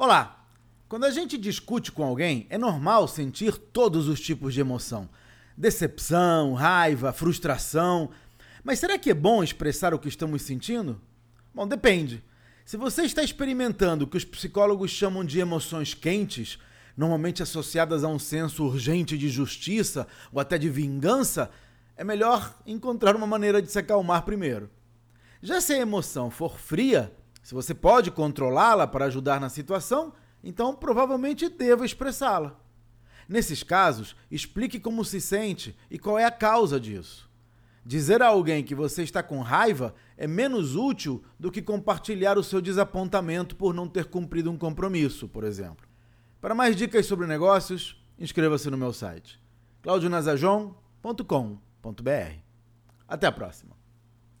Olá! Quando a gente discute com alguém, é normal sentir todos os tipos de emoção: decepção, raiva, frustração. Mas será que é bom expressar o que estamos sentindo? Bom, depende. Se você está experimentando o que os psicólogos chamam de emoções quentes, normalmente associadas a um senso urgente de justiça ou até de vingança, é melhor encontrar uma maneira de se acalmar primeiro. Já se a emoção for fria, se você pode controlá-la para ajudar na situação, então provavelmente deva expressá-la. Nesses casos, explique como se sente e qual é a causa disso. Dizer a alguém que você está com raiva é menos útil do que compartilhar o seu desapontamento por não ter cumprido um compromisso, por exemplo. Para mais dicas sobre negócios, inscreva-se no meu site claudionazajon.com.br. Até a próxima!